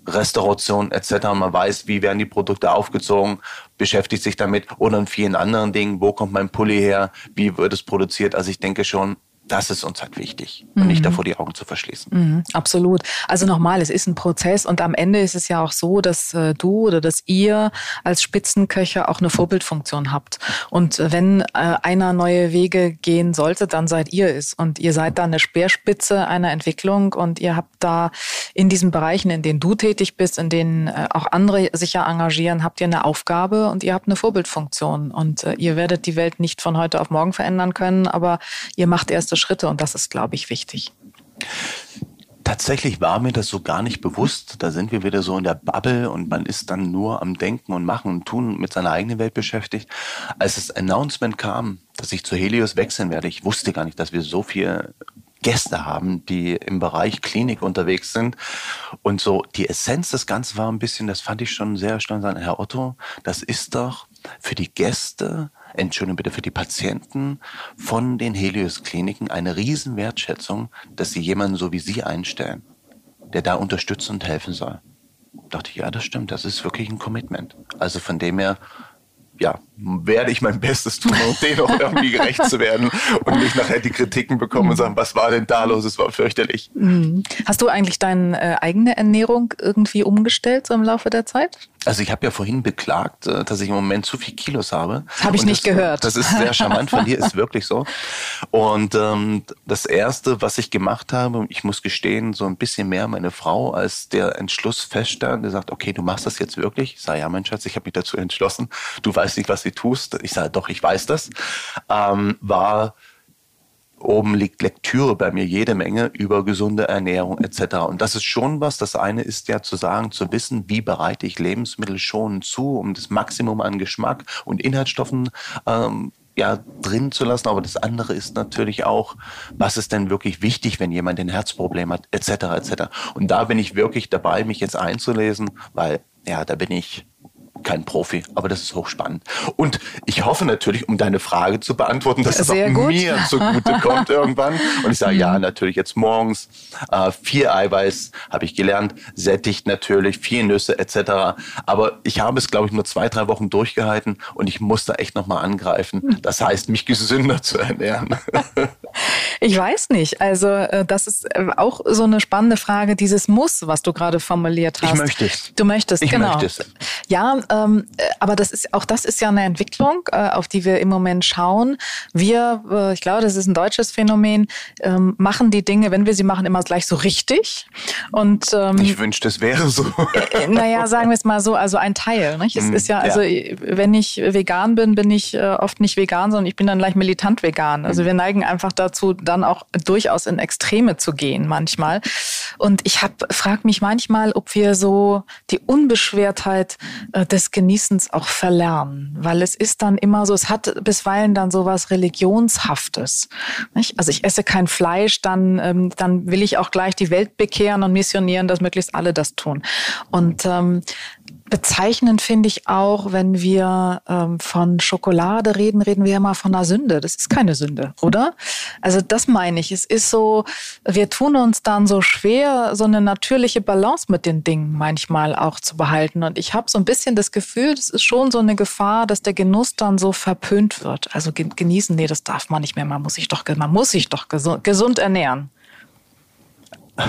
Speaker 2: Restauration etc. Man weiß, wie werden die Produkte aufgezogen, beschäftigt sich damit oder in vielen anderen Dingen, wo kommt mein Pulli her, wie wird es produziert. Also ich denke schon, das ist uns halt wichtig und mhm. nicht davor die Augen zu verschließen.
Speaker 1: Mhm, absolut. Also nochmal, es ist ein Prozess und am Ende ist es ja auch so, dass äh, du oder dass ihr als Spitzenköcher auch eine Vorbildfunktion habt. Und äh, wenn äh, einer neue Wege gehen sollte, dann seid ihr es und ihr seid da eine Speerspitze einer Entwicklung und ihr habt da in diesen Bereichen, in denen du tätig bist, in denen äh, auch andere sich ja engagieren, habt ihr eine Aufgabe und ihr habt eine Vorbildfunktion und äh, ihr werdet die Welt nicht von heute auf morgen verändern können, aber ihr macht erst erste Schritte und das ist, glaube ich, wichtig.
Speaker 2: Tatsächlich war mir das so gar nicht bewusst. Da sind wir wieder so in der Bubble und man ist dann nur am Denken und Machen und Tun mit seiner eigenen Welt beschäftigt. Als das Announcement kam, dass ich zu Helios wechseln werde, ich wusste gar nicht, dass wir so viele Gäste haben, die im Bereich Klinik unterwegs sind. Und so die Essenz des Ganzen war ein bisschen, das fand ich schon sehr erstaunlich, Herr Otto, das ist doch für die Gäste Entschuldigung bitte für die Patienten von den Helios-Kliniken eine Riesenwertschätzung, dass sie jemanden so wie Sie einstellen, der da unterstützen und helfen soll. Da dachte ich, ja, das stimmt, das ist wirklich ein Commitment. Also von dem her, ja, werde ich mein Bestes tun, um denen auch irgendwie gerecht zu werden und nicht nachher die Kritiken bekommen und sagen, was war denn da los? Es war fürchterlich.
Speaker 1: Mhm. Hast du eigentlich deine äh, eigene Ernährung irgendwie umgestellt so im Laufe der Zeit?
Speaker 2: Also ich habe ja vorhin beklagt, äh, dass ich im Moment zu viel Kilos habe.
Speaker 1: Habe ich nicht
Speaker 2: das,
Speaker 1: gehört.
Speaker 2: Das ist sehr charmant von dir, ist wirklich so. Und ähm, das Erste, was ich gemacht habe, ich muss gestehen, so ein bisschen mehr meine Frau, als der Entschluss feststand, der sagt, okay, du machst das jetzt wirklich. Ich sage, ja, mein Schatz, ich habe mich dazu entschlossen. Du weißt nicht, was du tust. Ich sage, doch, ich weiß das. Ähm, war oben liegt Lektüre bei mir jede Menge über gesunde Ernährung etc. Und das ist schon was. Das eine ist ja zu sagen, zu wissen, wie bereite ich Lebensmittel schon zu, um das Maximum an Geschmack und Inhaltsstoffen ähm, ja, drin zu lassen. Aber das andere ist natürlich auch, was ist denn wirklich wichtig, wenn jemand ein Herzproblem hat, etc. etc. Und da bin ich wirklich dabei, mich jetzt einzulesen, weil ja, da bin ich kein Profi, aber das ist hochspannend. Und ich hoffe natürlich, um deine Frage zu beantworten, dass es auch gut. mir zugute kommt irgendwann. Und ich sage, ja, natürlich jetzt morgens. Äh, viel Eiweiß habe ich gelernt, sättigt natürlich, viel Nüsse etc. Aber ich habe es, glaube ich, nur zwei, drei Wochen durchgehalten und ich muss da echt nochmal angreifen. Mhm. Das heißt, mich gesünder zu ernähren.
Speaker 1: Ich weiß nicht. Also äh, das ist äh, auch so eine spannende Frage, dieses Muss, was du gerade formuliert hast.
Speaker 2: Ich möchte es.
Speaker 1: Du möchtest,
Speaker 2: ich
Speaker 1: genau.
Speaker 2: Möchte es.
Speaker 1: Ja, ähm, äh, aber das ist auch das ist ja eine Entwicklung, äh, auf die wir im Moment schauen. Wir, äh, ich glaube, das ist ein deutsches Phänomen, ähm, machen die Dinge, wenn wir sie machen, immer gleich so richtig. Und
Speaker 2: ähm, ich wünschte, es wäre so.
Speaker 1: Äh, naja, sagen wir es mal so, also ein Teil. Nicht? Es mm, ist ja, also ja. wenn ich vegan bin, bin ich äh, oft nicht vegan, sondern ich bin dann gleich militant vegan. Also mm. wir neigen einfach dazu, dann auch durchaus in Extreme zu gehen manchmal. Und ich habe frag mich manchmal, ob wir so die Unbeschwertheit äh, des Genießens auch verlernen, weil es ist dann immer so, es hat bisweilen dann so was Religionshaftes. Nicht? Also ich esse kein Fleisch, dann, ähm, dann will ich auch gleich die Welt bekehren und missionieren, dass möglichst alle das tun. Und ähm, Bezeichnend finde ich auch, wenn wir ähm, von Schokolade reden, reden wir immer von einer Sünde. Das ist keine Sünde, oder? Also das meine ich. Es ist so, wir tun uns dann so schwer, so eine natürliche Balance mit den Dingen manchmal auch zu behalten. Und ich habe so ein bisschen das Gefühl, das ist schon so eine Gefahr, dass der Genuss dann so verpönt wird. Also genießen, nee, das darf man nicht mehr. Man muss sich doch, man muss sich doch gesund, gesund ernähren.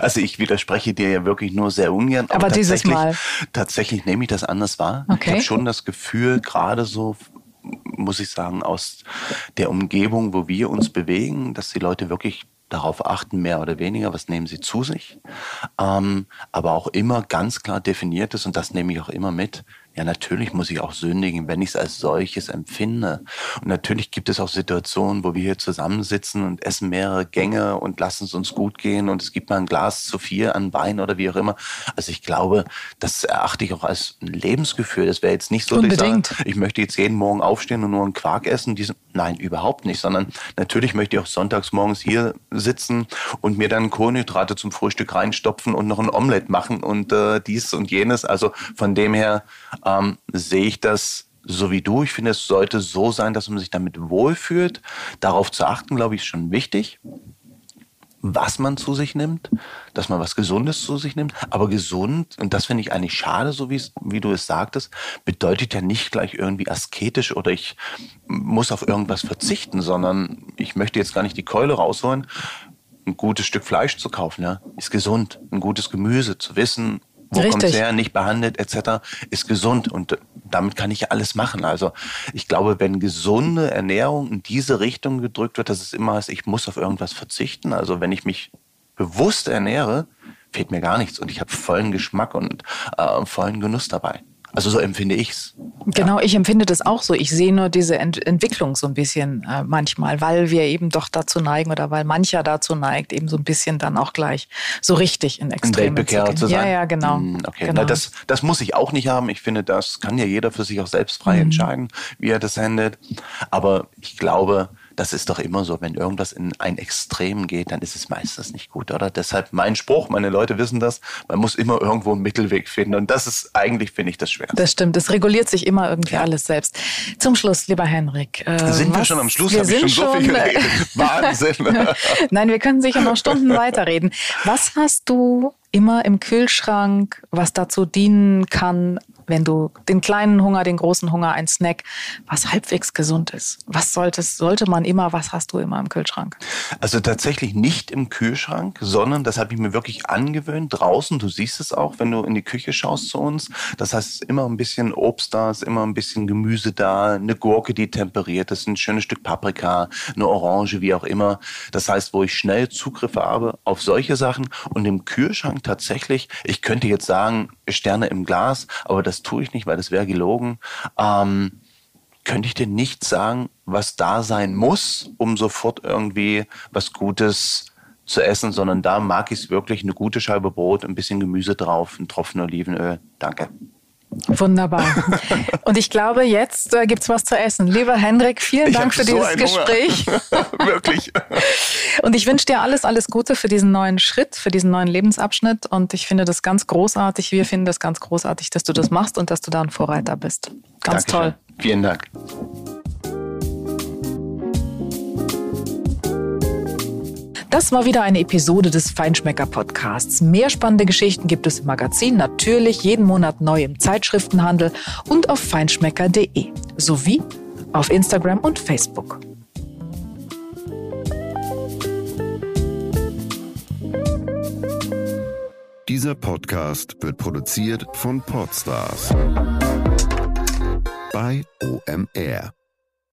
Speaker 2: Also ich widerspreche dir ja wirklich nur sehr ungern.
Speaker 1: Aber, aber dieses Mal.
Speaker 2: Tatsächlich nehme ich das anders wahr. Okay. Ich habe schon das Gefühl, gerade so muss ich sagen, aus der Umgebung, wo wir uns bewegen, dass die Leute wirklich darauf achten, mehr oder weniger, was nehmen sie zu sich, ähm, aber auch immer ganz klar definiert ist, und das nehme ich auch immer mit, ja, natürlich muss ich auch sündigen, wenn ich es als solches empfinde. Und natürlich gibt es auch Situationen, wo wir hier zusammensitzen und essen mehrere Gänge und lassen es uns gut gehen und es gibt mal ein Glas zu viel an Wein oder wie auch immer. Also ich glaube, das erachte ich auch als ein Lebensgefühl. Das wäre jetzt nicht so,
Speaker 1: Unbedingt.
Speaker 2: dass ich sage, ich möchte jetzt jeden Morgen aufstehen und nur einen Quark essen. Diesen, nein, überhaupt nicht, sondern natürlich möchte ich auch sonntags morgens hier sitzen und mir dann Kohlenhydrate zum Frühstück reinstopfen und noch ein Omelett machen und äh, dies und jenes. Also von dem her ähm, sehe ich das so wie du. Ich finde, es sollte so sein, dass man sich damit wohlfühlt. Darauf zu achten, glaube ich, ist schon wichtig, was man zu sich nimmt, dass man was Gesundes zu sich nimmt. Aber gesund, und das finde ich eigentlich schade, so wie du es sagtest, bedeutet ja nicht gleich irgendwie asketisch oder ich muss auf irgendwas verzichten, sondern ich möchte jetzt gar nicht die Keule rausholen. Ein gutes Stück Fleisch zu kaufen, ja, ist gesund. Ein gutes Gemüse zu wissen, wo kommt es her, nicht behandelt etc., ist gesund und damit kann ich ja alles machen. Also ich glaube, wenn gesunde Ernährung in diese Richtung gedrückt wird, dass es immer heißt, ich muss auf irgendwas verzichten. Also wenn ich mich bewusst ernähre, fehlt mir gar nichts und ich habe vollen Geschmack und äh, vollen Genuss dabei. Also so empfinde ich's.
Speaker 1: Genau, ja. ich empfinde das auch so. Ich sehe nur diese Ent Entwicklung so ein bisschen äh, manchmal, weil wir eben doch dazu neigen oder weil mancher dazu neigt, eben so ein bisschen dann auch gleich so richtig in Extreme
Speaker 2: zu, zu sein.
Speaker 1: Ja, ja, genau.
Speaker 2: Hm, okay, genau. Na, das, das muss ich auch nicht haben. Ich finde, das kann ja jeder für sich auch selbst frei mhm. entscheiden, wie er das handelt. Aber ich glaube, das ist doch immer so, wenn irgendwas in ein Extrem geht, dann ist es meistens nicht gut, oder? Deshalb mein Spruch, meine Leute wissen das, man muss immer irgendwo einen Mittelweg finden. Und das ist eigentlich, finde ich, das Schwerste.
Speaker 1: Das stimmt, es reguliert sich immer irgendwie ja. alles selbst. Zum Schluss, lieber Henrik.
Speaker 2: Äh, sind was, wir schon am Schluss? Wir sind ich schon so viel geredet. Wahnsinn.
Speaker 1: Nein, wir können sicher noch Stunden weiterreden. Was hast du immer im Kühlschrank, was dazu dienen kann, wenn du den kleinen Hunger, den großen Hunger, ein Snack, was halbwegs gesund ist. Was solltest, sollte man immer, was hast du immer im Kühlschrank?
Speaker 2: Also tatsächlich nicht im Kühlschrank, sondern das habe ich mir wirklich angewöhnt, draußen. Du siehst es auch, wenn du in die Küche schaust zu uns. Das heißt, immer ein bisschen Obst da, ist immer ein bisschen Gemüse da, eine Gurke, die temperiert ist, ein schönes Stück Paprika, eine Orange, wie auch immer. Das heißt, wo ich schnell Zugriffe habe auf solche Sachen und im Kühlschrank tatsächlich, ich könnte jetzt sagen, Sterne im Glas, aber das tue ich nicht, weil das wäre gelogen. Ähm, könnte ich dir nicht sagen, was da sein muss, um sofort irgendwie was Gutes zu essen, sondern da mag ich es wirklich eine gute Scheibe Brot, ein bisschen Gemüse drauf, ein Tropfen Olivenöl. Danke.
Speaker 1: Wunderbar. Und ich glaube, jetzt äh, es was zu essen. Lieber Hendrik, vielen Dank für dieses Gespräch.
Speaker 2: Wirklich.
Speaker 1: Und ich wünsche dir alles, alles Gute für diesen neuen Schritt, für diesen neuen Lebensabschnitt. Und ich finde das ganz großartig. Wir finden das ganz großartig, dass du das machst und dass du da ein Vorreiter bist. Ganz
Speaker 2: Dankeschön.
Speaker 1: toll.
Speaker 2: Vielen Dank.
Speaker 1: Das war wieder eine Episode des Feinschmecker Podcasts. Mehr spannende Geschichten gibt es im Magazin natürlich jeden Monat neu im Zeitschriftenhandel und auf feinschmecker.de sowie auf Instagram und Facebook.
Speaker 3: Dieser Podcast wird produziert von Podstars bei OMR.